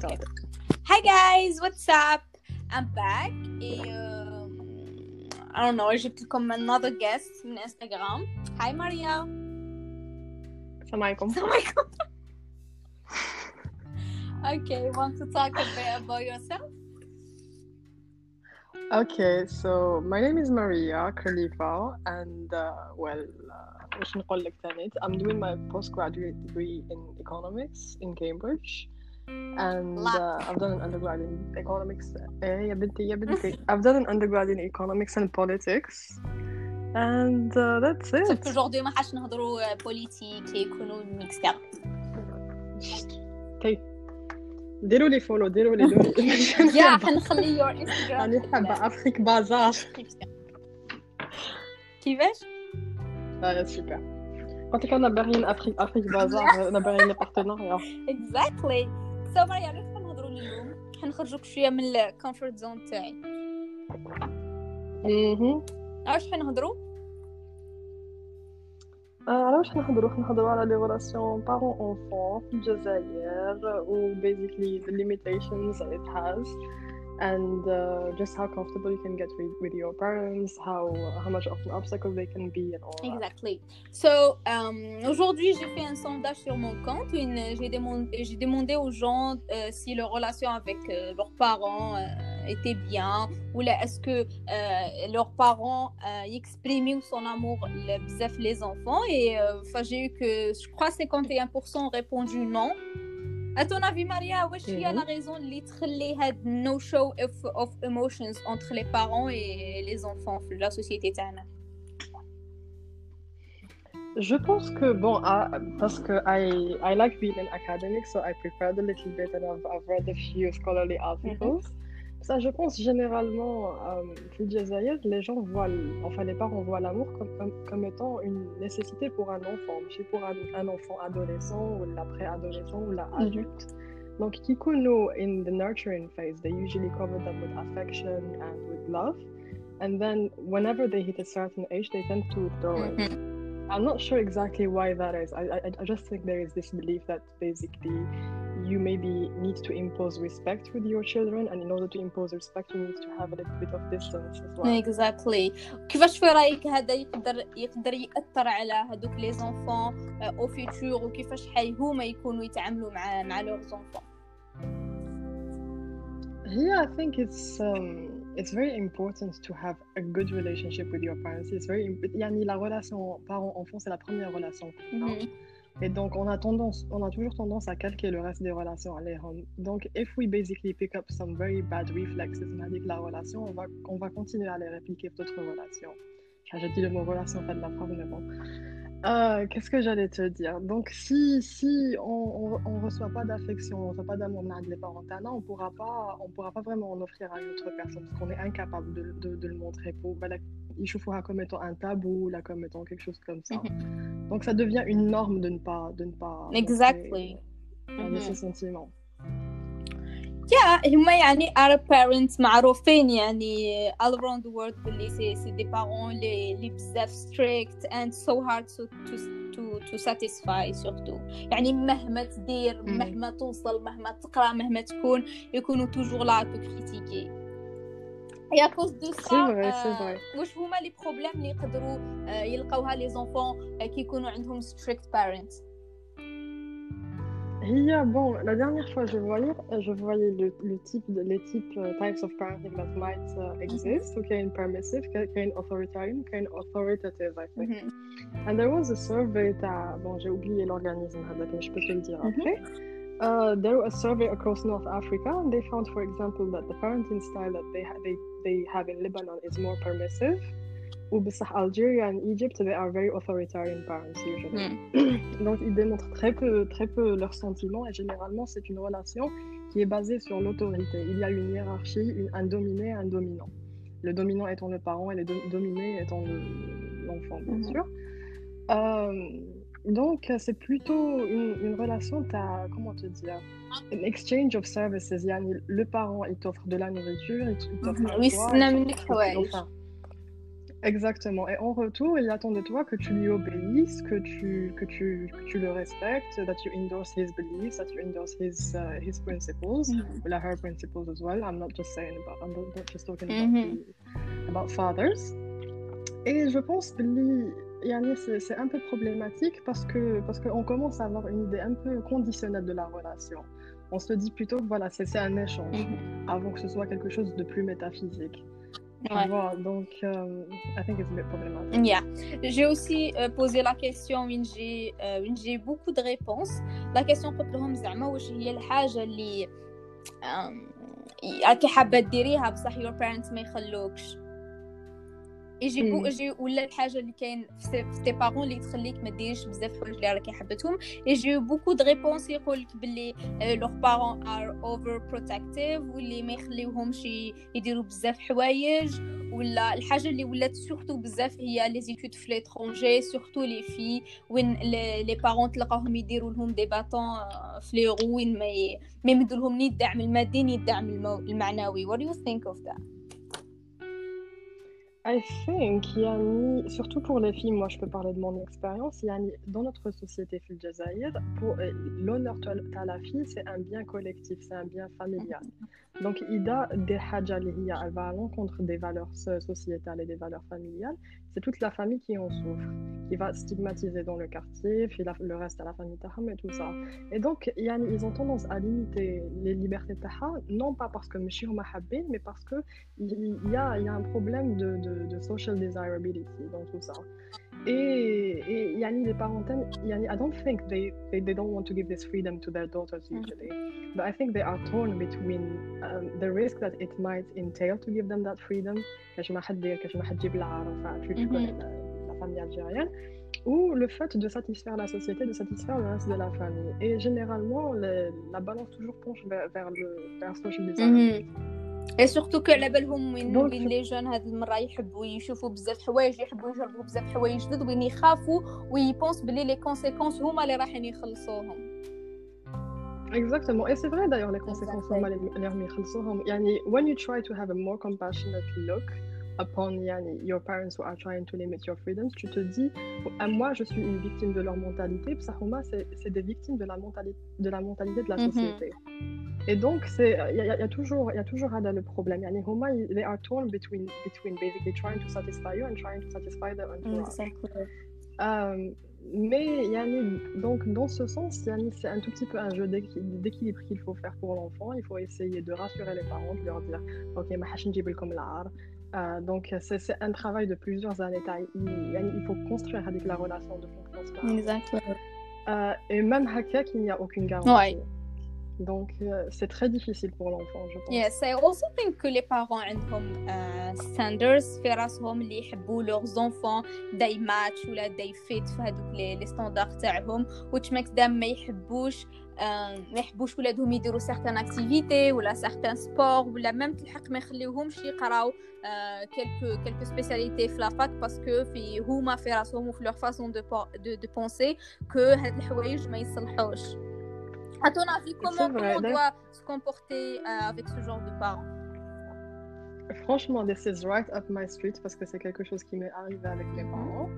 Okay. Hi guys, what's up? I'm back et euh, I don't know, j'ai pris comme another guest on Instagram. Hi Maria. Salam alaikum. Salam alaikum. okay, want to talk a bit about yourself? Okay, so my name is Maria Khalifa, and uh, well, uh, وش نقول لك تاني? I'm doing my postgraduate degree in economics in Cambridge, And uh, I've done an undergrad in economics. يا بنتي يا بنتي. I've done an undergrad in economics and politics, and uh, that's it. qu'aujourd'hui ما حاش نهضروا بوليتيك ايكونومي etc. Okay. ديروا لي فولو ديروا لي يا حنخلي your Instagram راني حابة أفريك بازار كيفاش؟ آه سوبر قلت لك أنا باغيين افريك افريك بازار أنا باغيين لي بارتناريا exactly سو مريم علاش حنهضروا اليوم. حنخرجوك شوية من الكومفورت زون تاعي. أها. علاش حنهضروا؟ على واش نهضروا نهضروا على لي ريلاسيون بارون اونفون في الجزائر و basically the limitations it has. And uh, just how comfortable you can get with, with your parents how how much of an obstacle they can be and all that. Exactly. So, um, aujourd'hui, j'ai fait un sondage sur mon compte. J'ai, demandé, j'ai demandé aux gens euh, si leur relation avec euh, leurs parents euh, était bien ou est-ce que euh, leurs parents euh, expriment son amour les enfants. Et euh, j'ai eu que, je crois, 51% ont répondu non. À ton avis, Maria, wesh, il y a la raison de no show of, of, emotions entre les parents et les enfants, la société Je pense que, bon, I, parce que I, I like being an academic, so I prepared a little bit and I've, I've read a few scholarly articles. Mm -hmm. Ça, je pense généralement, euh, les gens voient, enfin les parents voient l'amour comme, comme, comme, étant une nécessité pour un enfant, mais pour un, un, enfant adolescent ou l'après-adolescent ou l'adulte. Mm -hmm. Donc, Kikuno, in the nurturing phase, they usually cover them with affection and with love. And then, whenever they hit a certain age, they tend to throw it. Mm -hmm. I'm not sure exactly why that is. I, I, I just think there is this belief that basically you maybe need to impose respect with your children, and in order to impose respect, you need to have a little bit of distance as well. Exactly. كيفاش في رايك هذا يقدر يقدر ياثر على هذوك لي زونفون او فيتور وكيفاش حي هما يكونوا يتعاملوا مع مع لور زونفون Yeah, I think it's um, it's very important to have a good relationship with your parents. It's very imp- يعني la relation parent-enfant, c'est la première relation. qu'on a. Et donc, on a tendance, on a toujours tendance à calquer le reste des relations à rendre. Donc, if we basically pick up some very bad reflexes avec la relation, on va, on va continuer à les répliquer d'autres relations. Enfin, J'ai dit le mot relation, pas de la phrase, mais bon. Euh, Qu'est-ce que j'allais te dire? Donc, si, si on, on reçoit pas d'affection, on reçoit pas d'amour de les parents, on pourra pas, on pourra pas vraiment en offrir à une autre personne parce qu'on est incapable de, de, de le montrer. Pour, bah, la- il chauffe comme étant un tabou, là, comme étant quelque chose comme ça. Donc ça devient une norme de ne pas de ne pas montrer, Exactly. euh, de ses sentiments. يا هما يعني Arab parents معروفين يعني all around the world باللي سي سي دي بارون لي لي بزاف strict and so hard to to to, to satisfy surtout يعني مهما تدير. مهما توصل مهما تقرأ مهما تكون يكونوا cause de ça C'est vrai, c'est euh, vrai. واش هما لي بروبليم اللي يقدروا آه، يلقاوها لي زونفون كي يكونوا عندهم strict parents Il y a, bon, la dernière fois je voyais, je voyais le, le type de, les types uh, types of parenting that might uh, exist. So, qu'il y a une permissive, a authoritarian, a authoritative, I think. Mhm. And there was a survey that, bon, j'ai oublié l'organisme, mais je peux te le dire après. Uh, there was a survey across North Africa, and they found, for example, that the parenting style that they, ha- they, they have in Lebanon is more permissive. وبصح Algeria and Egypt, they are very authoritarian parents usually. Donc, ils démontrent très peu, très peu leurs sentiments et généralement, c'est une relation qui est basée sur l'autorité. Il y a une hiérarchie, une- un dominé et un dominant. Le dominant étant le parent et le do- dominé étant le- l'enfant, bien Mhm. sûr. Euh, donc, c'est plutôt une, une relation, t'as, comment te dire, an exchange of services. يعني le parent, il t'offre de la nourriture, il t- il t'offre Mhm. un Oui, toit, Exactement. Et en retour, il attend de toi que tu lui obéisses, que tu, que tu, que tu le respectes, that you endorse his beliefs, that you endorse his, uh, his principles, mm -hmm. her principles as well. I'm not just saying about, I'm not just talking about, mm -hmm. the, about fathers. Et je pense que c'est un peu problématique parce que parce qu'on commence à avoir une idée un peu conditionnelle de la relation. On se dit plutôt que voilà, c'est un échange mm -hmm. avant que ce soit quelque chose de plus métaphysique. Ouais. Voilà, donc, euh, I think it's a bit problematic. Yeah. J'ai aussi euh, posé la question où j'ai euh, j'ai beaucoup de réponses. La question قلت لهم زعما واش هي الحاجة اللي راكي حابة ديريها بصح your parents ما يخلوكش يجي بو يجي ولا الحاجة اللي كاين في تي بارون اللي تخليك ما ديرش بزاف حوايج اللي راكي حبتهم يجي بوكو دو ريبونس يقول لك باللي لوغ بارون ار اوفر بروتكتيف واللي ما يخليوهمش يديروا بزاف حوايج ولا الحاجة اللي ولات سورتو بزاف هي لي زيتود في ليترونجي سورتو لي في وين لي بارون تلقاهم يديروا لهم دي باتون في لي وين ما ما يمدوا لهم ني الدعم المادي ني الدعم المعنوي what do you think of that? I think, Yani, surtout pour les filles, moi je peux parler de mon expérience, Yani, dans notre société fil pour euh, l'honneur à la fille, c'est un bien collectif, c'est un bien familial. Donc, Ida, des elle va à l'encontre des valeurs sociétales et des valeurs familiales. C'est toute la famille qui en souffre, qui va stigmatiser dans le quartier, puis le reste à la famille Taham et tout ça. Et donc, yani, ils ont tendance à limiter les libertés Taha, non pas parce que Mishir Mahabin, mais parce qu'il y, a, y a un problème de, de social desirability dans tout ça. Et, et yani, les parents, yani, I don't think they, they, they don't want to give this freedom to their daughters mm. usually, mm-hmm. but I think they are torn between um, the risk that it might entail to give them that freedom, كاش ما حد كاش ما حد تجيب العار, enfin, tu, tu connais la, la famille algérienne, ou le fait de satisfaire la société, de satisfaire le reste de la famille. Et généralement, le, la balance toujours penche vers, vers le vers social design. Mm-hmm. اي سورتو على بالهم وين وين لي جون هاد المرة يحبوا يشوفوا بزاف حوايج يحبوا يجربوا بزاف حوايج جدد وين يخافوا ويبونس بلي لي كونسيكونس هما اللي راحين يخلصوهم. Exactement. Et c'est vrai d'ailleurs, les conséquences, يعني, when you try to have a more compassionate look upon yani, your parents who are trying to limit your freedoms, tu te dis, à moi, je suis une victime de leur mentalité, c'est des victimes de la, mentali de la mentalité de la société. Mm -hmm. Et donc, il y, y, a toujours, y a toujours le problème. Yani, Huma, they are torn between, between basically trying to satisfy you and trying to satisfy their exactly. um, mais yani, donc, dans ce sens, yani, c'est un tout petit peu un jeu d'équilibre qu'il faut faire pour l'enfant. Il faut essayer de rassurer les parents, de leur dire Ok, ma comme l'art. Euh, donc, c'est un travail de plusieurs années. Il, il faut construire avec la relation de confiance. Exactement. Euh, et même Haka, qu'il n'y a aucune garantie. Ouais. Donc, euh, c'est très difficile pour l'enfant, je pense. Yes, I also think que les parents ont uh, standards في راسهم اللي يحبوا leurs enfants they match ولا they fit في هذوك les, les standards تاعهم which makes them ما يحبوش ما يحبوش ولادهم يديروا سيغتان اكتيفيتي ولا سيغتان سبور ولا ميم تلحق ما يخليوهمش يقراو كيلكو كيلكو سبيسياليتي في لافاك باسكو في هما في راسهم وفي لور فاسون دو دو بونسي كو هاد الحوايج ما يصلحوش à ton avis, comment, comment on doit se comporter euh, avec ce genre de parents? Franchement, this is right up my street parce que c'est quelque chose qui m'est arrivé avec mes parents.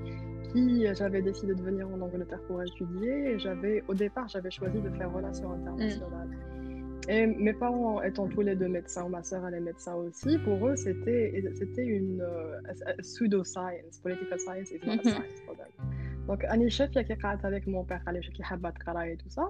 Qui j'avais décidé de venir en Angleterre pour étudier. j'avais, au départ, j'avais choisi de faire relations internationales. Mm. Et mes parents étant tous les deux médecins, ma sœur elle est médecin aussi, pour eux c'était c'était une uh, pseudo science, political science is not a mm-hmm. science for them. Donc chef qui a avec mon père, qui a et tout ça.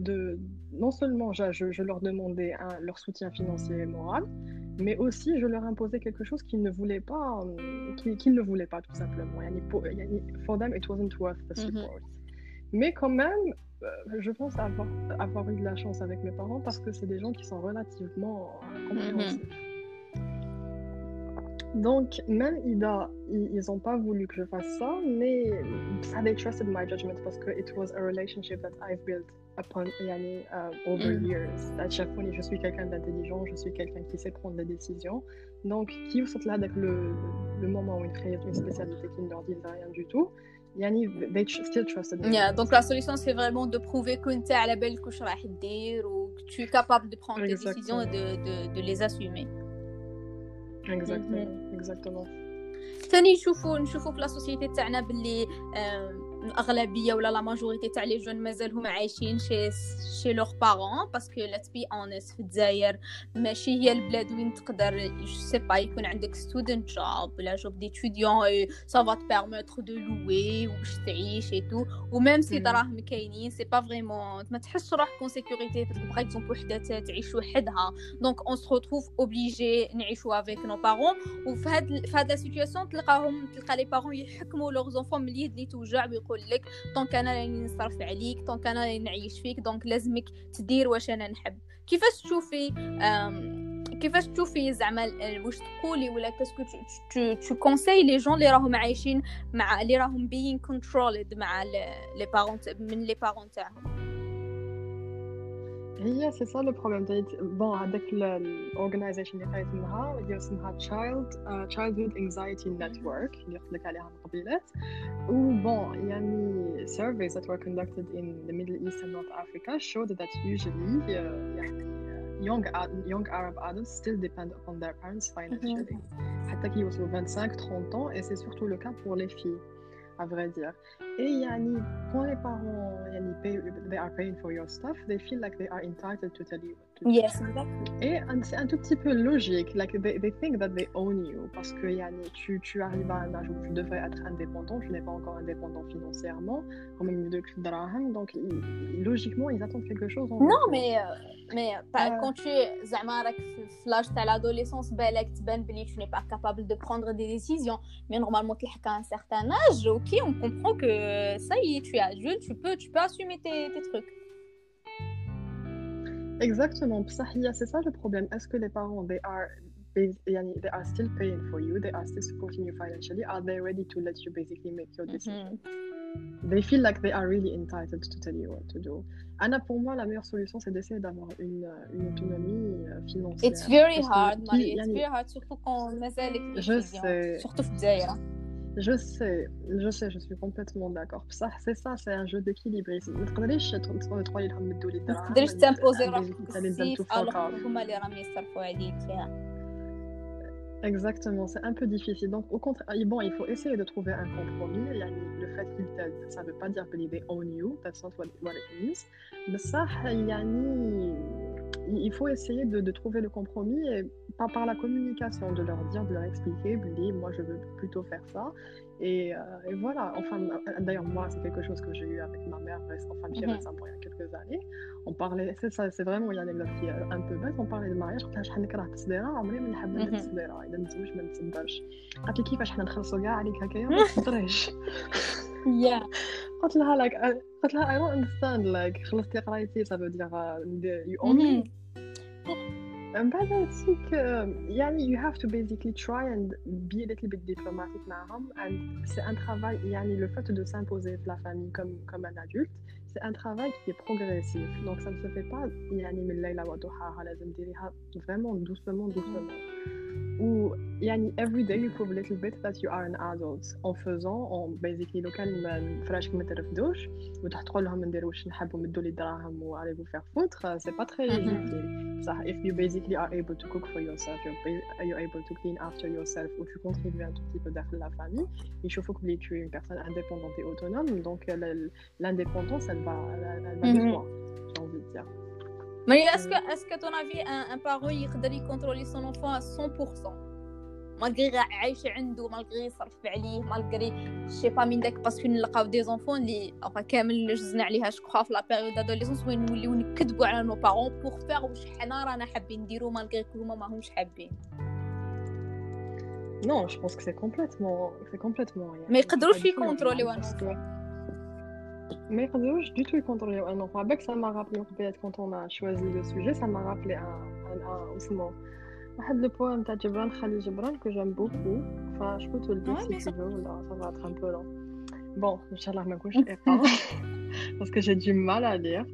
de non seulement je, je leur demandais leur soutien financier et moral mais aussi je leur imposais quelque chose qu'ils ne voulaient pas, euh, qu'ils qu ne voulaient pas tout simplement. For them, it wasn't worth the mm-hmm. support. Mais quand même, euh, je pense avoir, avoir eu de la chance avec mes parents parce que c'est des gens qui sont relativement compréhensifs. Mm-hmm. Donc, même Ida, ils n'ont pas voulu que je fasse ça, mais they trusted my judgment parce que it was a relationship that I've built upon, يعني, uh, over mm. years. À chaque fois, je suis quelqu'un d'intelligent, je suis quelqu'un qui sait prendre des décisions. Donc, qui vous là avec le, le moment où il crée une spécialité qui ne leur dit rien du tout, يعني they still trusted yeah, donc la solution c'est vraiment de prouver que tu es à la belle couche ou que tu es capable de prendre des décisions et de, de, de les assumer exactement mm -hmm. exactement ثاني نشوفوا نشوفوا في لا سوسيتي تاعنا باللي الأغلبية ولا لا ماجوريتي تاع لي جون مازالهم عايشين شي شي لوغ بارون باسكو لا تبي اونست في الجزائر ماشي هي البلاد وين تقدر سي با يكون عندك ستودنت جوب ولا جوب ديتوديون سا فا تبيرميتر دو لوي وباش تعيش اي تو وميم سي دراهم كاينين سي با فريمون ما تحسش روحك اون سيكوريتي باغ اكزومبل وحدة تعيش وحدها. دونك اون سو روتروف اوبليجي نعيشوا افيك نو بارون وفي هاد في هاد لا سيتوياسيون تلقاهم تلقى لي بارون يحكموا لوغ زونفون ملي يدني توجع ويقول لك دونك أنا راني نصرف عليك دونك أنا راني نعيش فيك دونك لازمك تدير واش أنا نحب. كيفاش تشوفي كيفاش تشوفي زعما واش تقولي ولا كاسكو تو كونساي لي جون اللي راهم عايشين مع اللي راهم بين كنترولد مع لي بارون من لي بارون تاعهم؟ هي سي سا لو بروبليم بون هذاك الاورجنايزيشن اللي قريت منها اللي اسمها تشايلد تشايلدهود انكزايتي نتورك اللي قلت لك عليها من قبيلات و بون يعني surveys that were conducted in the Middle East and North Africa showed that usually uh, يعني young young Arab adults still depend upon their parents financially حتى كي يوصلوا 25 30 ans et c'est surtout le cas pour les filles à vrai dire. Et yani, quand les parents yani, pay, they are paying for your stuff, they feel like they are entitled to tell you. Yes, exactly. Et c'est un tout petit peu logique. Like, they, they think that they own you. Parce que yani, tu, tu arrives à un âge où tu devrais être indépendant. Tu n'es pas encore indépendant financièrement. Quand même, de Draham. Donc, logiquement, ils attendent quelque chose. Non, fait. mais, euh, mais euh, euh... quand tu es l'âge de l'adolescence, ben, tu n'es pas capable de prendre des décisions. Mais normalement, tu as un certain âge. Ok, on comprend que ça y est, tu es adulte. Tu peux, tu peux assumer tes trucs. Exactement, c'est ça le problème. Est-ce que les parents they are they are still paying for you, they are still supporting you financially, are they ready to let you basically make your decision? Mm -hmm. they feel like they are really entitled to tell you what to do. Anna, pour moi, la meilleure solution, c'est d'essayer d'avoir une, euh, une, autonomie euh, financière. It's very hard, Marie. It's very hard, surtout quand on est Je sais. Surtout Fdjaïra. Je sais, je sais, je suis complètement d'accord. Ça, c'est ça, c'est un jeu d'équilibre. ما تقدريش تروحي لهم تدوا لي ما تقدريش تمبوزي روحك بزاف الوغ هما اللي راهم يصرفوا عليك فيها. Exactement, c'est un peu difficile. Donc, au contraire, bon, il faut essayer de trouver un compromis. Le fait qu'il t'aide, ça ne veut pas dire que l'idée on you, that's not what, what it means. Mais ça, il faut essayer de, de, trouver le compromis et pas par la communication, de leur dire, de leur expliquer, moi je veux plutôt faire ça. Et, euh, et voilà, enfin, d'ailleurs, moi, c'est quelque chose que j'ai eu avec ma mère, enfin, j'ai mm -hmm. récemment il y a quelques années. On parlait, c'est ça, c'est vraiment une anecdote qui est un peu bête. On parlait de mariage, قلت لها شحال نكره التصديره عمري ما نحب التصديره اذا نتزوج ما نتصدرش قالت لي كيفاش حنا نخلصوا كاع عليك هكايا ما تصدريش yeah قلت لها like قلت لها I don't understand like خلصتي قرايتي ça veut dire you own me من بعد aussi que يعني you have to basically try and be a little bit diplomatic معهم and c'est un travail يعني le fait de s'imposer de la famille comme comme un adulte c'est un travail qui est progressif donc ça ne se fait pas يعني من ليلة وضحاها لازم ديريها vraiment doucement doucement ou يعني every day you prove a little bit that you are an adult en faisant en basically لو كان فراشك ما ترفدوش وتحطوا لهم نديروا واش نحبوا مدوا لي الدراهم و allez vous faire foutre c'est pas très difficile صح if you basically are able to cook for yourself you're, you're able to clean after yourself ou tu contribues un tout petit peu داخل la famille يشوفوك بلي tu es une personne indépendante et autonome donc l'indépendance elle va elle va de soi j'ai envie de dire Mais est-ce que, est-ce que ton avis, un, un parent يقدر يكونترولي son enfant à 100% مالغري عايش عنده مالغري يصرف عليه مالغري شي با من داك باسكو نلقاو دي زونفون اللي اوفا كامل جزنا عليها شكوخا في لا بيريود ادوليسونس وين نوليو نكذبوا على نو بارون بوغ فيغ واش حنا رانا حابين نديرو مالغري هما ماهمش حابين Non, je pense que c'est complètement, c'est complètement. ما يقدروش يكونتروليو Mais du tout contrôler un enfant. Avec ça m'a rappelé, quand on a choisi le sujet, ça m'a rappelé un, un, un, un le poème de Gibran Khalil Gibran que j'aime beaucoup. Enfin, je peux te le dire si tu veux, ça va être un peu long. Bon, Inch'Allah, ma couche est pas. parce que j'ai du mal à lire.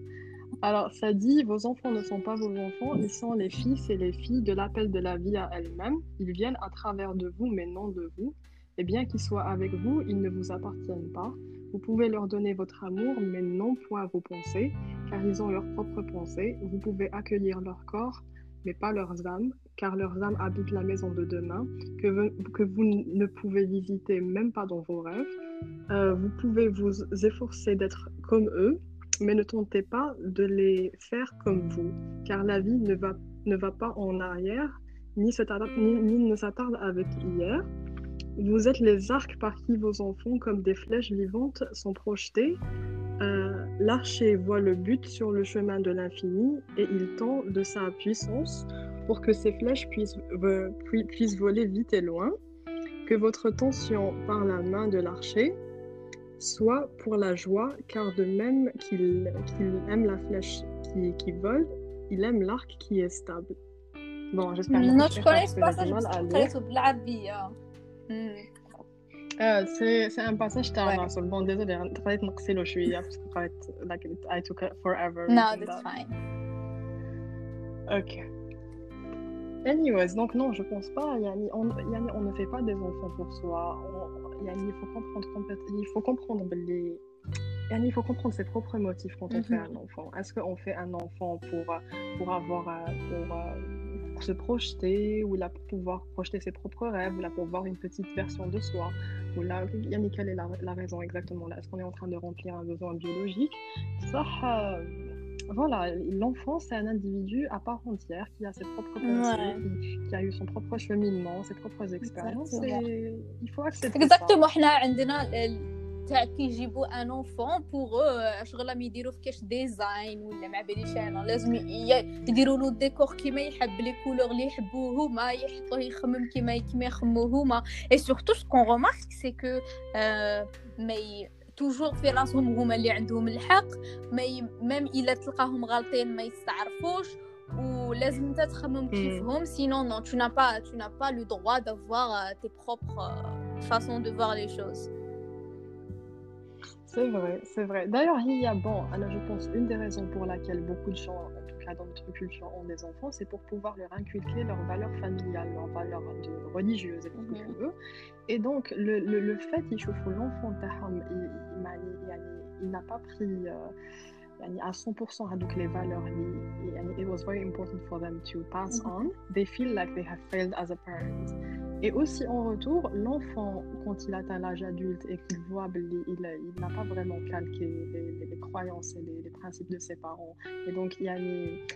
Alors, ça dit, vos enfants ne sont pas vos enfants, ils sont les fils et les filles de l'appel de la vie à elle-même. Ils viennent à travers de vous, mais non de vous. Et bien qu'ils soient avec vous, ils ne vous appartiennent pas. Vous pouvez leur donner votre amour, mais non point vos pensées, car ils ont leurs propres pensées. Vous pouvez accueillir leur corps, mais pas leurs âmes, car leurs âmes habitent la maison de demain, que vous, que vous ne pouvez visiter même pas dans vos rêves. Euh, vous pouvez vous efforcer d'être comme eux, mais ne tentez pas de les faire comme vous, car la vie ne va, ne va pas en arrière, ni, ni, ni ne s'attarde avec hier. Vous êtes les arcs par qui vos enfants, comme des flèches vivantes, sont projetés. Euh, L'archer voit le but sur le chemin de l'infini et il tend de sa puissance pour que ces flèches puissent, puissent voler vite et loin. Que votre tension par la main de l'archer soit pour la joie, car de même qu'il aime la flèche qui, qui vole, il aime l'arc qui est stable. Bon, j'espère que je connais pas ça, je c'est un passage تاع sur bon désolé قريت نقصي له شويه parce que قريت like I took it forever no that's fine ok anyways donc non je pense pas yani on, yani, on ne fait pas des enfants pour soi on, yani, il faut comprendre il faut comprendre les il faut comprendre ses propres motifs quand on fait un enfant. Est-ce qu'on fait un enfant pour, pour avoir pour, pour, se projeter, ou là pour pouvoir projeter ses propres rêves, ou là pour voir une petite version de soi, ou là, Yannick, quelle est la, la raison exactement là? Est-ce qu'on est en train de remplir un besoin biologique? Ça, voilà, l'enfant, c'est un individu à part entière qui a ses propres pensées, qui, qui, a eu son propre cheminement, ses propres expériences. Et il faut accepter Exactement. Ça. تاع كيجيبوا ان اونفون بوغ شغل ما يديروا في كاش ديزاين ولا ما باليش أنا لازم يديروا له الديكور كيما يحب لي كولور اللي يحبوه هما يحطوه يخمم كيما كيما يخمو هما اي سورتو سكون رومارك سي كو مي توجور في راسهم هما اللي عندهم الحق ما ي... ميم الا تلقاهم غالطين ما يستعرفوش ولازم انت تخمم كيفهم سينون نو tu n'as pas tu n'as pas le droit d'avoir tes propres façons de voir les choses. C'est vrai, c'est vrai. D'ailleurs, il y a, bon, alors je pense, une des raisons pour laquelle beaucoup de gens, en tout cas dans notre culture, ont des enfants, c'est pour pouvoir leur inculquer leurs valeurs familiales, leurs valeurs religieuses et tout ce que mhm. tu. Et donc, le, le, le fait, il chauffe l'enfant, il n'a pas pris. Euh, à 100% donc les valeurs it was very important for them to pass mhm. on they feel like they have failed as a parent et aussi en retour, l'enfant, quand il atteint l'âge adulte et qu'il voit il, il n'a pas vraiment calqué les, croyances et les, principes de ses parents. Et donc,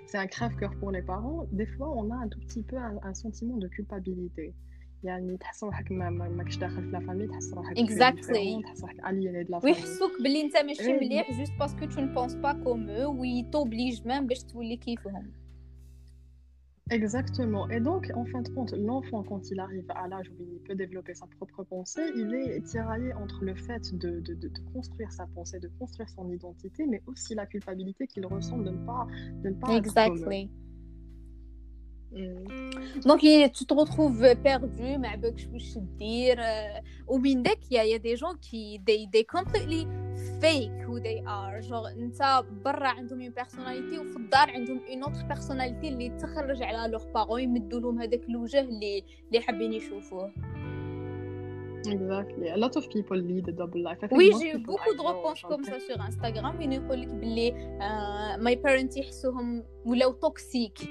c'est un crève-cœur pour les parents. Des fois, on a un tout petit peu un, sentiment de culpabilité. يعني تحس روحك ما ماكش داخل في لا فامي تحس روحك exactly تحس روحك اليني de la ويحسوك باللي انت ماشي مليح جوست باسكو تو نبونس با كوم او ويتوبليج ميم باش تولي كيفهم Exactement. Et donc, en fin de compte, l'enfant, quand il arrive à l'âge où il peut développer sa propre pensée, il est tiraillé entre le fait de, de, de, construire sa pensée, de construire son identité, mais aussi la culpabilité qu'il ressent de ne pas, de ne pas exactly. Donc tu te retrouves perdu, mais avec je dire au Bindek, il y a des gens qui they, they completely fake who they are genre انت برا عندهم une personnalité وفي الدار عندهم une autre personnalité اللي تخرج على leurs parents يمدوا لهم هذاك الوجه اللي اللي حابين يشوفوه Exactly. A lot of people lead a double life. Oui, j'ai eu beaucoup de réponses comme ça sur Instagram. Ils nous disent que my parents يحسوهم ولاو toxiques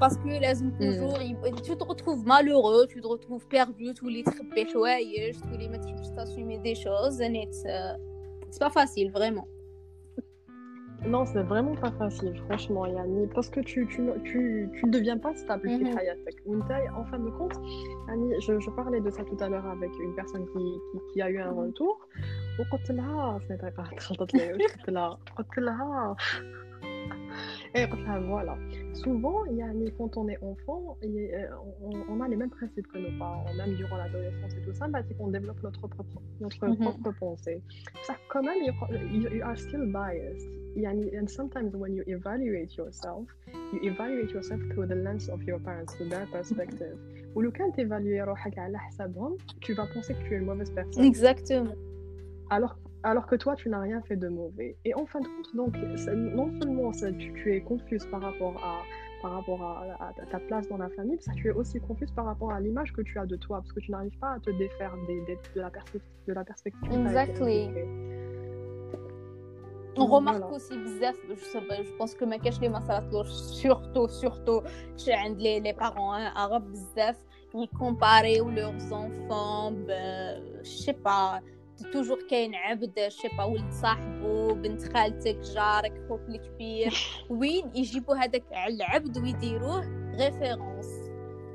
parce que لازم toujours tu te retrouves malheureux tu te retrouves perdu تولي تخبي حوايج تولي ما تحبش t'assumer des choses and it's uh, c'est pas facile vraiment. Non, c'est vraiment pas facile, franchement, Yanni, parce que tu, tu, tu, tu ne deviens pas stable mm -hmm. En fin de compte, Yanni, je, je, parlais de ça tout à l'heure avec une personne qui, qui, qui a eu un retour. Enfin, voilà. Souvent, y a, quand on est enfant, euh, on, a les mêmes principes que nos parents, même durant l'adolescence et tout ça, bah, qu'on développe notre propre, notre mhm. propre pensée. Ça, quand même, you, you are still biased. And sometimes when you evaluate yourself, you evaluate yourself through the lens of your parents, through their perspective. Ou le cas d'évaluer tu vas penser que tu es une mauvaise personne. Exactement. Alors alors que toi, tu n'as rien fait de mauvais. Et en fin de compte, donc, non seulement tu, tu, es confuse par rapport à par rapport à, ta place dans la famille, ça tu es aussi confuse par rapport à l'image que tu as de toi, parce que tu n'arrives pas à te défaire de, la de la perspective. Exactly. On remarque aussi bzaf, je, je pense que ma cache les surtout, surtout chez les, les parents hein, arabes bzaf, ils comparent leurs enfants, ben, je sais pas, توجور كاين عبد شيبا ولد صاحبو بنت خالتك جارك خوك الكبير وين يجيبوا هذاك العبد ويديروه؟ ريفيرونس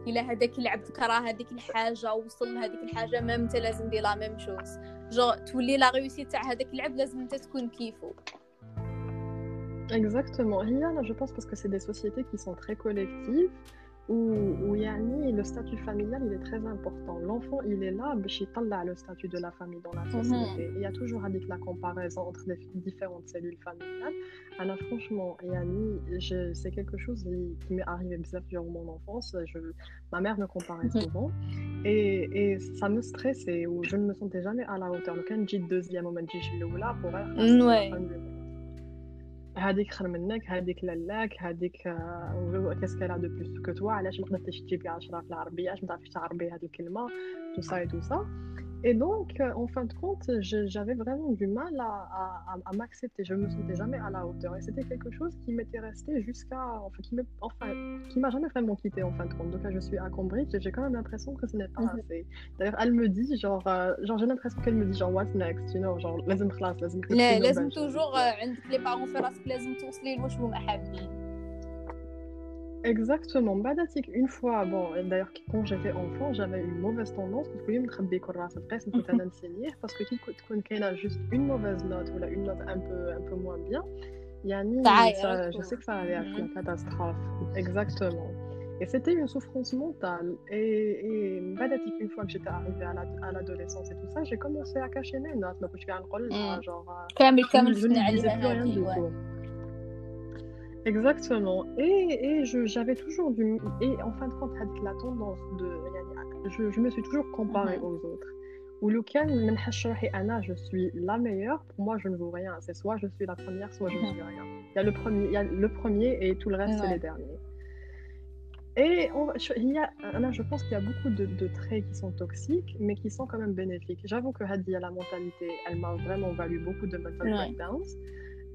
إلا هذاك العبد كره هذيك الحاجة وصل لهذيك الحاجة ما أنت لازم دير لا ميم شوز جو تولي لا ريوسيت تاع هذاك العبد لازم أنت تكون كيفو. Exactement. Là, je pense, parce que c'est des sociétés qui sont très collectives. Où, yani, le statut familial il est très important. L'enfant il est là, là le statut de la famille dans la mhm. société. Il y a toujours avec la comparaison entre les différentes cellules familiales. Alors franchement, yani, c'est quelque chose qui m'est arrivé bizarre durant mon enfance. Je, ma mère me comparait mhm. souvent et, et, ça me stressait ou je ne me sentais jamais à la hauteur. Le quand j'ai deuxième moment, pour elle. Ouais. هذيك خير منك هذيك لالاك هذيك كاسكالا دو بلوس كو توا علاش ما قدرتيش تجيبي 10 في العربية؟ علاش ما تعرفيش تعربي هذه الكلمة؟ تو سا تو سا. Et donc, euh, en fin de compte, j'avais vraiment du mal à, m'accepter. Je ne me sentais jamais à la hauteur. Et c'était quelque chose qui m'était resté jusqu'à. Enfin, qui m'a jamais vraiment quitté, en fin de compte. Donc là, je suis à Cambridge et j'ai quand même l'impression que ce n'est pas mhm. assez. D'ailleurs, elle me dit, genre, euh, genre j'ai l'impression qu'elle me dit, genre, what's next, you know, genre, laisse-moi classe, laisse-moi classe. Laisse-moi toujours, les euh, parents faire la laisse-moi tous les louches, vous m'aimez. Exactement. Badatik, une fois, bon, d'ailleurs, quand j'étais enfant, j'avais une mauvaise tendance, parce que je me presse parce que quand a juste une mauvaise note ou une note un peu, un peu moins bien, Yani, ça, je sais que ça allait être une catastrophe. Exactement. Et c'était une souffrance mentale. Et, et Badatik, une fois que j'étais arrivée à l'adolescence et tout ça, j'ai commencé à cacher mes notes. Donc, je fais un rôle, genre, je ne disais plus rien du tout. Exactement. Et, et j'avais toujours du. Et en fin de compte, la tendance de. Je, je me suis toujours comparée mm -hmm. aux autres. Ou lequel, Anna, je suis la meilleure, pour moi, je ne vaux rien. C'est soit je suis la première, soit je ne suis rien. Il y a le premier, il y a le premier et tout le reste, c'est les derniers. Et on, il y a, Anna, je pense qu'il y a beaucoup de, de, traits qui sont toxiques, mais qui sont quand même bénéfiques. J'avoue que Hadi, a la mentalité, elle m'a vraiment valu beaucoup de mental breakdowns.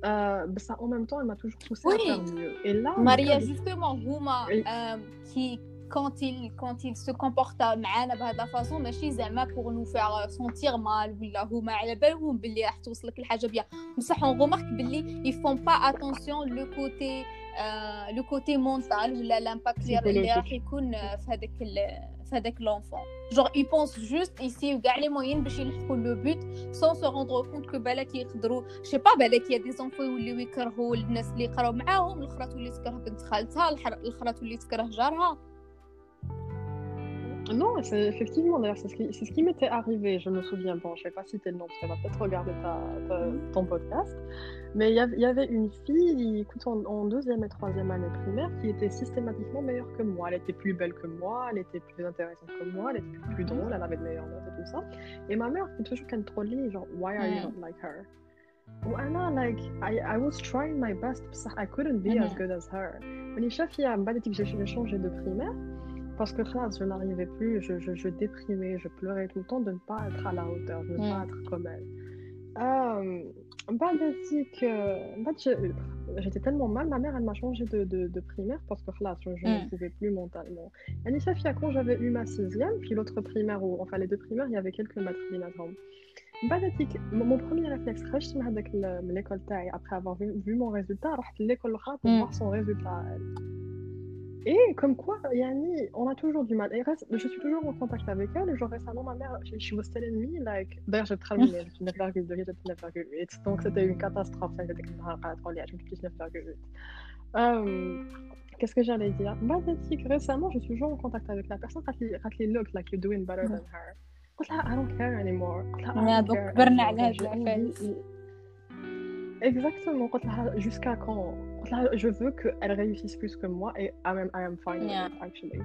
Euh, bah, ça, en même temps, elle m'a toujours poussé à faire mieux. Et là, Maria, justement, Rouma, euh, qui, quand il, quand il se comporte de la façon ماشي زعما pour nous faire sentir mal ولا هما على بالهم باللي راح توصلك الحاجه بيان بصح on remarque باللي ils font pas attention le côté euh, le côté mental ولا l'impact اللي راح يكون في هذاك في هذاك لونفون جور اي بونس جوست ايسي وكاع لي موين باش يلحقوا لو بوت سون سو روندرو كونت كو بالاك يقدروا شي با بالاك يا دي زونفو يوليو يكرهوا الناس اللي يقراو معاهم الاخرى تولي تكره بنت خالتها الاخرى تولي تكره جارها Non, effectivement, d'ailleurs, c'est ce qui, ce qui m'était arrivé. Je me souviens, bon, je ne vais pas citer le nom parce qu'elle va peut-être regarder ta, ton podcast, mais il y, avait une fille, écoute, en, deuxième et troisième année primaire, qui était systématiquement meilleure que moi. Elle était plus belle que moi, elle était plus intéressante que moi, elle était plus drôle, elle avait de meilleures notes et tout ça. Et ma mère, c'était toujours qu'elle trollait, genre, why are you not like her? وانا like I, I was trying my best بصح I couldn't be as good as her. ملي شاف هي من بعد j'ai changé de primaire parce que là, je n'arrivais plus, je, je, je, déprimais, je pleurais tout le temps de ne pas être à la hauteur, de ne pas mm. être comme elle. Euh, bah, que j'étais tellement mal, ma mère elle m'a changé de, de, de, primaire parce que là je, je mm. ne pouvais plus mentalement. Anissa quand j'avais eu ma sixième, puis l'autre primaire, où, enfin les deux primaires, il y avait quelques maîtres bah, mon premier réflexe, l'école après avoir vu, vu mon résultat, l'école pour mm. voir son résultat. Et comme quoi, Yanni, on a toujours du mal. Et reste, je suis toujours en contact avec elle. Genre récemment, ma mère, she was telling me, like, d'ailleurs, j'ai terminé, j'ai 9,2, j'ai 9,8. Donc c'était une catastrophe. C'était 9,8. Euh, Qu'est-ce que j'allais dire Bah, récemment, je suis toujours en contact avec la personne. Quand les look like you're doing better than her. قلت لها I don't care anymore. donc كبرنا على هاد Exactement. Jusqu'à quand Je veux qu'elle réussisse plus que moi et I am, I am fine yeah. actually.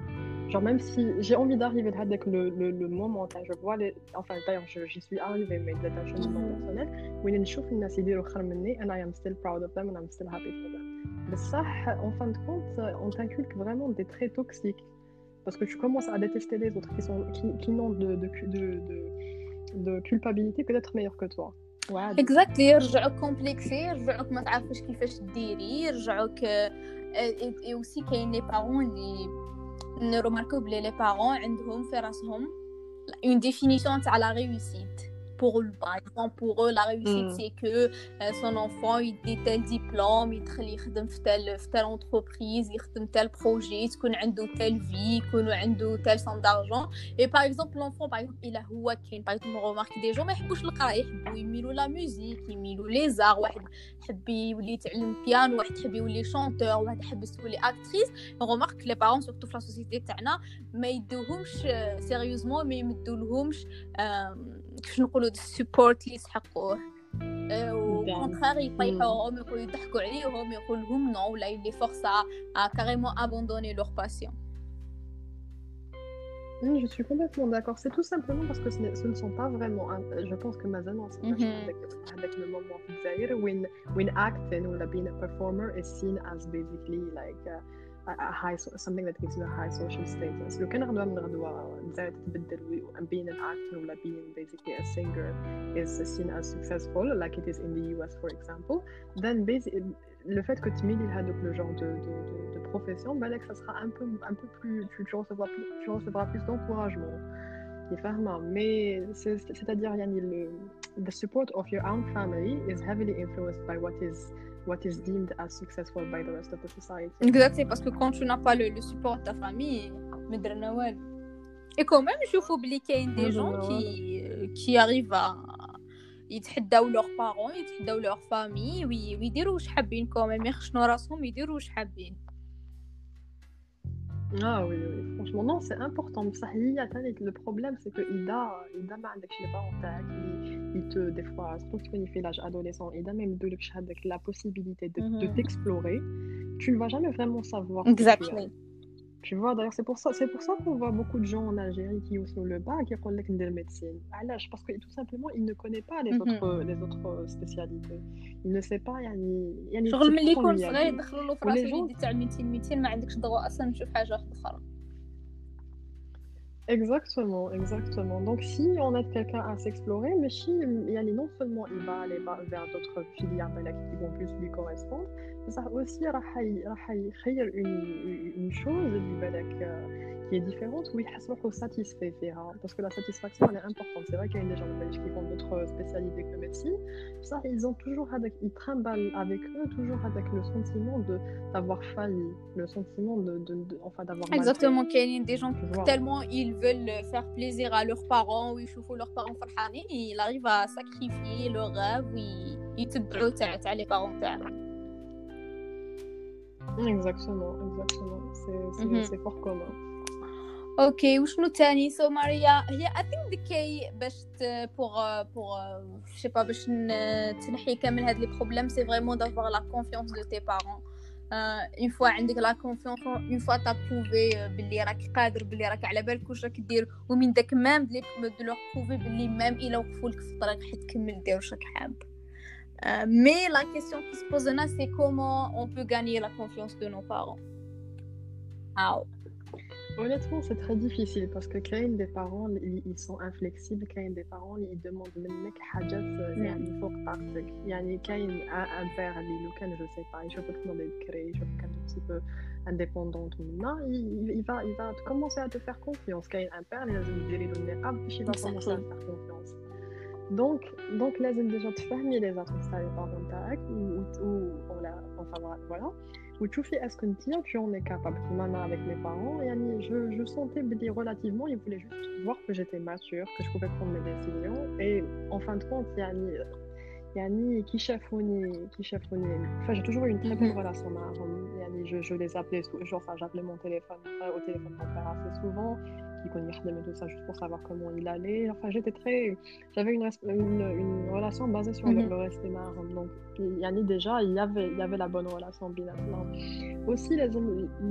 Genre, même si j'ai envie d'arriver avec le, le, le moment, je vois les. Enfin, d'ailleurs, j'y suis arrivée, mais de la chose mm-hmm. personnelle, when je vois les gens qui font and I am still proud of them and I'm still happy for them. Mais ça, en fin de compte, on t'inculque vraiment des traits toxiques. Parce que tu commences à détester les autres qui, sont, qui, qui n'ont de, de, de, de, de culpabilité peut-être meilleure que toi. اكزاكتلي يرجعوك كومبلكسي يرجعوك ما تعرفش كيفاش ديري يرجعوك اي اوسي كاين لي بارون اللي نروماركو بلي لي بارون عندهم في راسهم اون ديفينيسيون تاع لا ريوسيت pour eux. Par exemple, pour eux, la réussite, mm. c'est que euh, son enfant, il dit tel diplôme, il travaille dans telle, telle entreprise, il travaille tel projet, il a telle vie, il a telle somme d'argent. Et par exemple, l'enfant, par exemple, il a Houakin. Par exemple, on remarque des gens, mais ils le ils la musique, ils les arts, ils veulent le piano, ils veulent les chanteurs, ils veulent les actrices. On remarque que les parents, surtout dans la société, mais ils ne euh, sérieusement, mais ils ne donnent pas, euh, je السبورت اللي يسحقوه وكونتخار يطيحوهم يقولوا يضحكوا عليهم يقول لهم نو ولا يلي فورس à carrément abandonner leur passion Oui, je suis complètement d'accord. C'est tout simplement parce que ce, ce ne sont pas vraiment. Je pense que Mazen, c'est mm -hmm. avec, avec le moment when, when acting or being a performer is seen as basically like. Uh, a high something that gives you a high social status لو كان غدوة من غدوة تزايد تتبدل and being an actor ولا being basically a singer is seen as successful like it is in the US for example then basically le fait que tu milites هذوك le genre de, de, de, de profession بالك ça sera un peu un peu plus tu, tu recevras plus tu recevras plus d'encouragement mais c'est-à-dire yani le the support of your own family is heavily influenced by what is what is deemed as successful by the rest of the society. Exactement, parce que quand tu n'as pas le, le support de ta famille, et quand même, je oublier qu'il y a des gens qui, qui arrivent à يتحداو لور بارون يتحداو لور فامي ويديروا واش حابين كوميم يخشنوا راسهم ويديروا واش حابين ah oui, oui, franchement, non, c'est important. Le problème, c'est que Ida, Ida m'a que pas il te, des fois, surtout il fait l'âge adolescent, Ida même de la possibilité de, de mhm. t'explorer, tu ne vas jamais vraiment savoir. Exactement. Tu vois, d'ailleurs, c'est pour ça, c'est pour ça qu'on voit beaucoup de gens en Algérie qui ont sur le bas qui ont de médecine. Parce que tout simplement, ils ne connaissent pas les, autres, les autres spécialités. Ils ne savent pas, il y a ni. شغل ملي يكون صغير يدخلوا له في راسه يدي تاع الميتين ميتين ما عندكش دغوا اصلا نشوف حاجه اخرى Exactement, exactement. Donc, si on aide quelqu'un à s'explorer, mais si non seulement il va aller vers d'autres filières qui vont plus lui correspondre, ça aussi, il une, une chose euh, qui est différente, oui, il satisfait. Parce que la satisfaction, elle est importante. C'est vrai qu'il y a des gens qui font d'autres spécialités que médecine. Ça, ils ont toujours, avec, ils trimballent avec eux, toujours avec le sentiment d'avoir failli, le sentiment de, enfin, d'avoir. Exactement, il y a des gens qui tellement ils veulent faire plaisir à leurs parents, ou ils chauffent leurs parents ils arrivent à sacrifier leur rêve, ou ils, ils te les parents. Exactement, exactement. C'est mm -hmm. fort commun. اوكي وشنو تاني سو ماريا هي اي ثينك كي باش بوغ بوغ جو با باش تنحي كامل هاد لي بروبليم سي فريمون دافوار لا كونفيونس دو تي بارون اون فوا عندك لا كونفيونس اون فوا تا بروفي باللي راك قادر باللي راك على بالك واش راك دير ومن داك مام دو لو بروفي باللي مام الا وقفوا لك في الطريق حتكمل دير واش راك حاب euh, mais la question qui se pose là, c'est comment on peut gagner la confiance de nos parents. How? Honnêtement, c'est très difficile parce que quand des parents, ils sont inflexibles. Quand des parents, ils demandent le mec hajat, euh, il faut que tu Il y a un père, il je sais pas, je veux que tu créé, je veux qu'un petit peu indépendante non, il, il, va, il va commencer à te faire confiance. Quand un père, il va commencer à te faire confiance. Donc, donc لازم déjà تفهمي les autres تاع les parents تاعك ou, ou voilà, enfin voilà. Ou tu fais est-ce que tu en es capable Maintenant avec mes parents, yani, je, je sentais relativement, ils voulaient juste voir que j'étais mature, que je pouvais prendre mes décisions. Et en fin de compte, yani, yani qui cheffonait, qui cheffonait. Enfin, j'ai toujours eu une très bonne relation avec yani, je, je les appelais, genre, enfin, j'appelais mon téléphone, euh, au téléphone mon père assez souvent qui connaît tout ça juste pour savoir comment il allait. Enfin, j'étais très. J'avais une, une, relation basée sur le, respect Donc, il y a déjà, il y avait, il y avait la bonne relation بيناتنا. Aussi, les,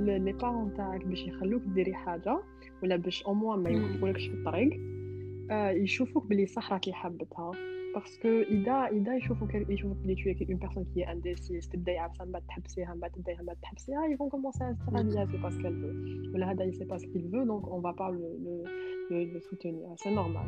les, les parents تاعك باش يخلوك ديري حاجة ولا باش au moins ما يوقفولكش في الطريق يشوفوك بلي صح راكي حابتها parce que Ida Ida يشوفوا يشوفوا بلي tu es une personne qui est indécise تبدا يعرفها من بعد تحبسيها من بعد تبدايها من بعد تحبسيها ils vont commencer à se dire هذه c'est pas ce qu'elle veut ولا هذا il sait pas ce qu'il veut donc on va pas le, le, le, le soutenir c'est normal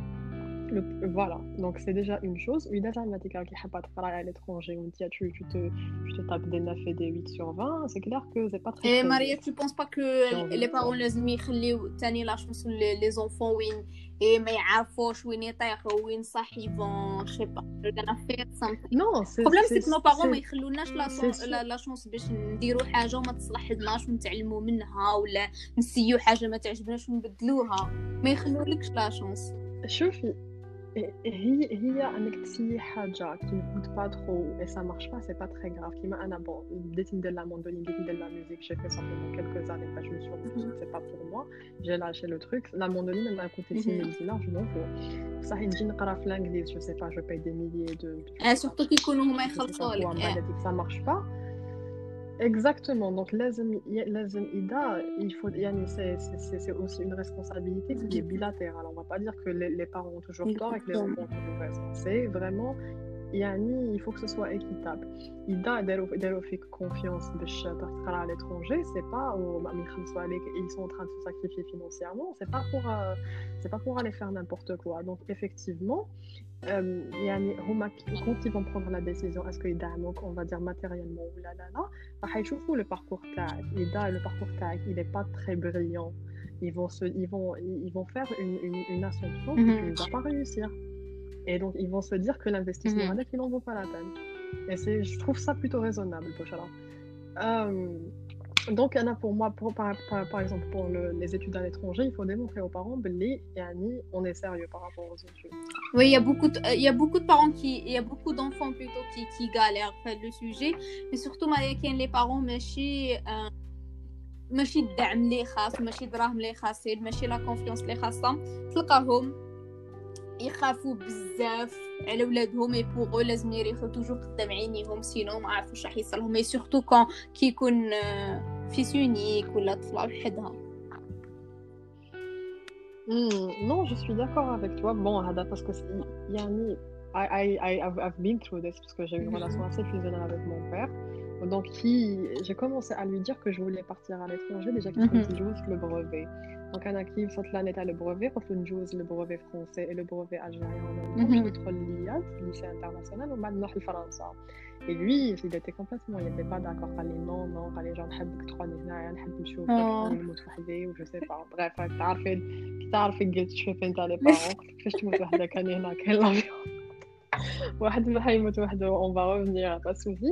le, voilà, donc c'est déjà une chose. Oui, déjà, il qui n'a pas travailler à l'étranger, où tu, tu, te, tu te tapes des 9 et des 8 sur 20, c'est clair que c'est pas très. Et Maria, tu penses pas que les parents les يخليو la chance les, les enfants وين et ما يعرفوش وين يطيحوا وين صح يفون je sais pas they're gonna faire something non c'est problème c'est que nos parents ما يخلوناش لا لا شونس باش نديروا حاجه وما تصلحناش ونتعلموا منها ولا نسيو حاجه ما تعجبناش ونبدلوها ما يخلولكش لا شونس شوفي هي هي انك تسيي حاجه كي نكوت با ترو اي سا مارش با سي با تري غراف كيما انا بون بديت ندير لا موندولين بديت ندير لا ميوزيك جي في سامبلومون كيلكو زاني باش جو سي سي با بور موا جي لاشي لو تروك لا موندولين elle m'a coûté 6000 دينار جو مون فو صح نجي نقرا في الانجليز جو سي با جو باي دي ميليي دو سورتو كي يكونوا هما يخلصوا لك سا مارش با Exactement. Donc, il faut, c'est aussi une responsabilité qui est bilatérale. On ne va pas dire que les, les parents ont toujours tort et que les enfants ont toujours raison. C'est vraiment, il faut que ce soit équitable. Ida, dès fait confiance de à l'étranger, c'est pas ils sont en train de se sacrifier financièrement, c'est pas pour, euh, c'est pas pour aller faire n'importe quoi. Donc, effectivement, يعني هما quand ils vont prendre la décision est-ce qu'ils يدعموك on va dire matériellement ou là là là راح يشوفوا le parcours تاعك إذا le parcours تاعك il est pas très brillant ils vont se ils vont ils vont faire une une, une assumption que tu ne vas pas réussir et donc ils vont se dire que l'investissement mm -hmm. il n'en vaut pas la peine et c'est je trouve ça plutôt raisonnable Pochara euh, donc, Anna, pour moi, pour, par, par, par, exemple, pour le, les études à l'étranger, il faut démontrer aux parents, Belly et Annie, on est sérieux par rapport aux études. Oui, il y a beaucoup de, il y a beaucoup de parents qui, il y a beaucoup d'enfants plutôt qui, qui galèrent fait le sujet, mais surtout, les parents, ماشي ماشي الدعم اللي خاص ماشي دراهم اللي خاصين ماشي لا كونفيونس اللي خاصه تلقاهم يخافوا بزاف على ولادهم اي بوغو لازم يريحوا توجور قدام عينيهم سينو ما عرفوش راح يصير لهم سورتو كون كيكون فيس يونيك ولا طفله وحدها non, je suis d'accord avec toi. Bon, Hada, parce que Yani, I, I, I, I've, I've been through this parce que j'ai eu une relation assez fusionnelle avec mon père. Donc, j'ai commencé à lui dire que je voulais partir à l'étranger déjà qu'il mm -hmm. le brevet. Donc, on a qui sont là, le brevet, que nous le brevet français et le brevet algérien. On a le lycée international, on le français. Et lui, il était complètement, il n'était pas d'accord. Non, non, les gens ne trois pas je sais pas. Bref, tu as fait tu fais parents, tu fais on va revenir à pas souvi.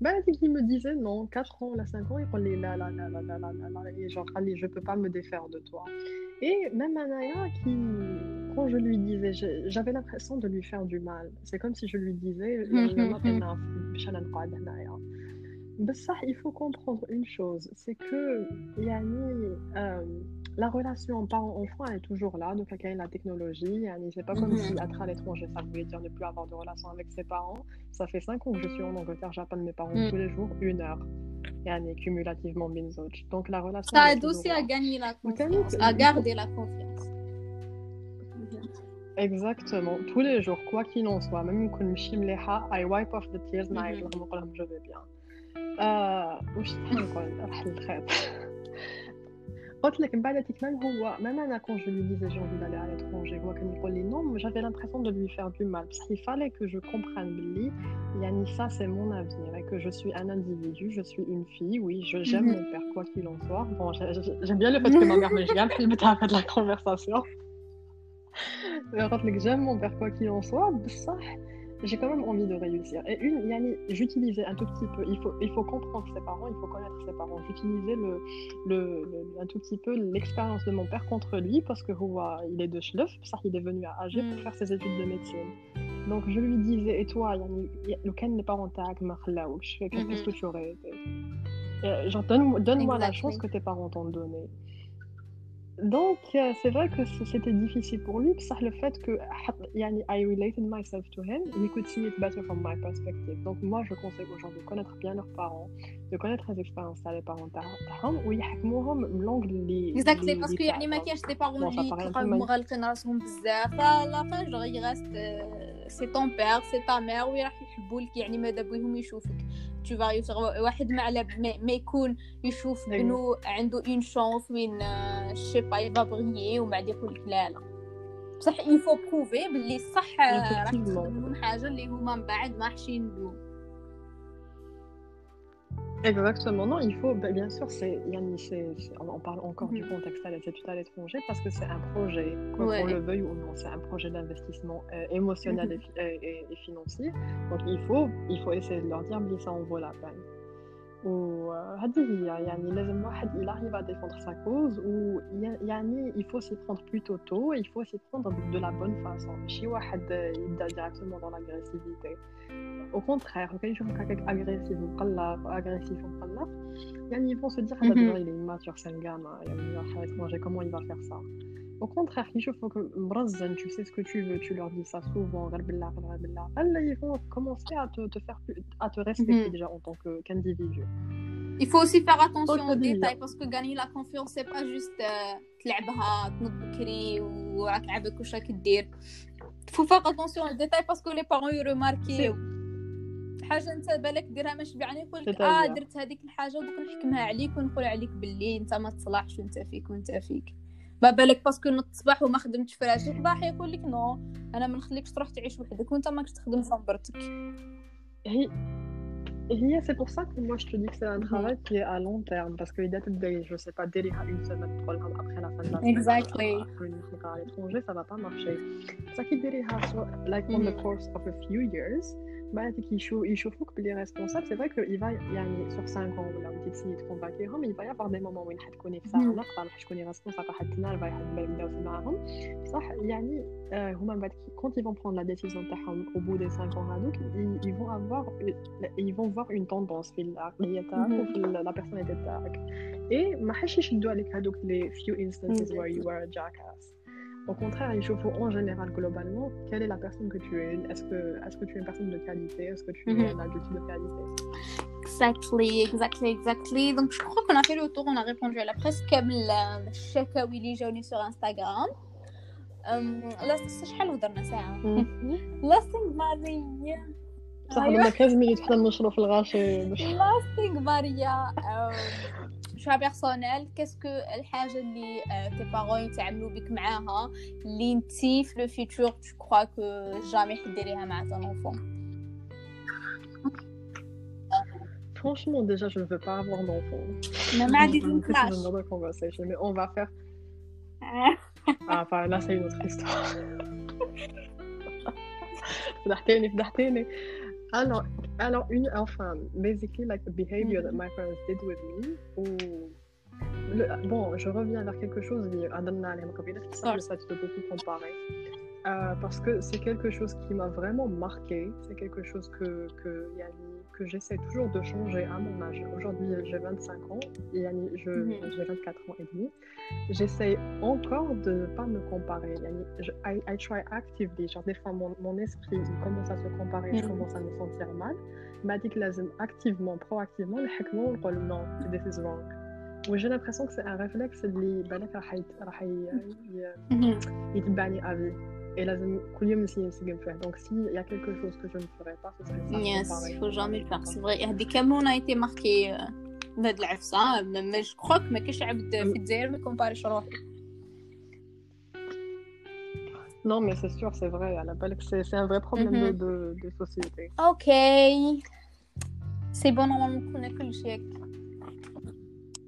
Ben, il me disait non, 4 ans, là, 5 ans, il est là, là, là, là, là, là, là, et genre, allez, je peux pas me défaire de toi. Et même Anaya, qui, quand je lui disais, j'avais l'impression de lui faire du mal. C'est comme si je lui disais. il faut comprendre une chose, c'est que Yani, euh, la relation parent-enfant est toujours là, donc il y a la technologie, c'est pas comme si être à l'étranger, ça voulait dire ne plus avoir de relation avec ses parents. Ça fait 5 ans que je suis en Angleterre, j'appelle mes parents tous les jours, une heure. Et cumulativement, Donc la relation. Ça aide aussi à gagner la confiance, à garder la confiance. Exactement, tous les jours, quoi qu'il en soit, même quand je suis I wipe off the tears, je vais bien Euh, قلت لك من بعد تكمل هو même انا quand je lui disais j'ai envie d'aller à l'étranger هو كان يقول لي non j'avais l'impression de lui faire du mal parce qu'il fallait que je comprenne بلي يعني ça c'est mon avenir et que je suis un individu je suis une fille oui je j'aime mon père quoi qu'il en soit bon j'aime bien le fait que ma mère me gêne puis بتاع de la conversation قلت لك j'aime mon père quoi qu'il en soit بصح j'ai quand même envie de réussir. Et une, Yani, j'utilisais un tout petit peu, il faut, il faut comprendre ses parents, il faut connaître ses parents. J'utilisais le, le, un tout petit peu l'expérience de mon père contre lui parce que il est de Schleuf, ça il est venu à Alger pour mm. faire ses études de médecine. Donc je lui disais, et toi, Yani, lequel n'est pas en tag, qu'est-ce mm-hmm. que tu aurais été Genre, donne-moi donne la chance que tes parents t'ont donné. Donc, euh, c'est vrai que c'était difficile pour lui. Ça, le fait que I related myself to him, he could see it better from my perspective. Donc, moi, je conseille aux gens de connaître bien leurs parents, de connaître les expériences les parents تاعهم ويحكموهم لونغ اللي Exactement, parce que يعني ما كاينش des parents اللي كيبقاو مغلقين راسهم بزاف فلا fin genre il reste c'est ton père, c'est ta mère وراح يحبوا لك يعني ماذا بهم يشوفك tu واحد ما على ما يكون يشوف بنو عنده اون شونس وين شي با يبا بغيي ومن بعد يقول لك لا لا بصح يفو بروفي باللي صح راح حاجة اللي هما من بعد ما حشين بهم Exactement. Non, il faut, bien sûr, c'est, on parle encore du mhm. contexte à l'étranger parce que c'est un projet, qu'on le veuille ou non, c'est un projet d'investissement euh, émotionnel mhm. et, et, financier. Donc il faut, il faut essayer de leur dire, mais ça en vaut la peine. Ou il arrive à défendre sa cause ou il faut s'y prendre plutôt tôt il faut s'y prendre de la bonne façon ماشي واحد يبدا directement dans l'agressivité au contraire quand ils sont quelqu'un agressif مقلق agressif مقلق يعني ils vont se dire ah il est immature c'est un gamin il va étranger comment il va faire ça au contraire, il faut que tu sais ce que tu veux, tu leur dis ça souvent, ils vont commencer à te, te faire à te respecter déjà en tant qu'individu. Il faut aussi faire attention aux détails parce que gagner la confiance c'est pas juste تلعبها تنوض بكري وراك عابك واش راك دير. Il faut faire attention aux détails parce que les parents ils remarquent حاجه انت بالك ديرها ما شبعني يقول لك اه درت هذيك الحاجه ودوك نحكمها عليك ونقول عليك باللي انت ما تصلحش وانت فيك وانت فيك ما بالك باسكو نوض الصباح وما خدمتش في راسك راح يقول لك نو أنا ما نخليكش تروح تعيش وحدك وأنت ماكش تخدم صبرتك هي هي سي بور سا كو موا جو دي سي ان ترافاي كي ا لون تيرم باسكو اذا تبداي جو سي با ديريها اون سيمين تقول لهم ابخي لا فان داسيمين اكزاكتلي ا ليترونجي سا با با مارشي بصح كي ديريها لايك اون ذا كورس اوف ا فيو ييرز بعد يشوفوك بلي ريسبونسابل سي فري كو يفا يعني سور 5 ans ولا ودي تسيي تكونفاكيهم يفا يافوار دي مومون وين حتكوني في ساعه نقطه راح تكوني ريسبونسابل راح تنرفا يبداو معاهم بصح يعني هما بعد كونت يفون بروند لا ديسيزيون تاعهم او بو دي 5 ans هادوك يفون افوار يفون فوار اون توندونس في العقليه تاعك وفي لا بيرسوناليتي تاعك اي ما حاش يشدوا عليك هادوك لي فيو انستانسز وير يو ار جاكاس Au contraire, il faut en général, globalement, quelle est la personne que tu es Est-ce que, est que tu es une personne de qualité Est-ce que tu es mm-hmm. un adulte de qualité Exactly, exactly, exactly. Donc, je crois qu'on a fait le tour, on a répondu à la presse comme chaque Willy Johnny sur Instagram. لا شحال هضرنا ساعة لاستينغ ماريا صح لما 15 مينوت حنا نشرو في الغاشي لاستينغ ماريا شو بيرسونيل كاسكو الحاجه اللي تي بارون يتعاملوا بك معاها اللي انتي في لو فيتور تو كخوا كو جامي حديريها مع ton enfant Franchement, déjà, je ne veux pas avoir d'enfant. Mais ma dit une clash. another conversation, mais on va faire. ah, enfin, là, c'est une autre histoire. فضحتيني فضحتيني alors, alors une, enfin, basically, like the behavior that my parents did with me, ou le, bon, je reviens vers quelque chose, Adamna ça, le fait de beaucoup comparer. Euh, parce que c'est quelque chose qui m'a vraiment marqué, c'est quelque chose que, que, que j'essaie toujours de changer à mon âge. Aujourd'hui, j'ai 25 ans et mhm. j'ai 24 ans et demi. J'essaie encore de ne pas me comparer. Je, I, try actively. Genre, des fois, mon, esprit commence à se comparer, je mhm. commence à me sentir mal. M'a dit que activement, proactivement, le non, this is wrong. J'ai l'impression que c'est un réflexe qui, ben, euh, mhm. il euh, à vie. Et la Coulium aussi, euh, c'est que Donc, s'il y a quelque chose que je ne ferais pas, ce serait ça. Yes, il ne faut jamais le faire. C'est vrai. Comme on a été marqué euh, dans l'Afsa, mais je crois que ma cache à mm. Fidzer, mais qu'on parle Non, mais c'est sûr, c'est vrai. C'est un vrai problème mhm. de, société. Ok. C'est bon, normalement, on a que le chèque.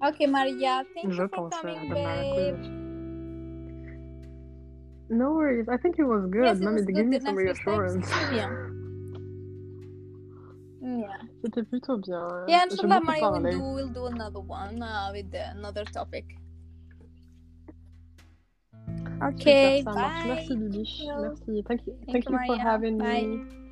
Ok, Maria, thank je you for coming, babe. No worries. I think it was good. Yes, it Mommy, was give good. me some reassurance. yeah. C'était plutôt bien. Yeah, inshallah, Maria, we'll do, we'll do another one uh, with another topic. Okay, bye. Merci. Merci. Thank you. Thank, Thank you, you for having bye. me.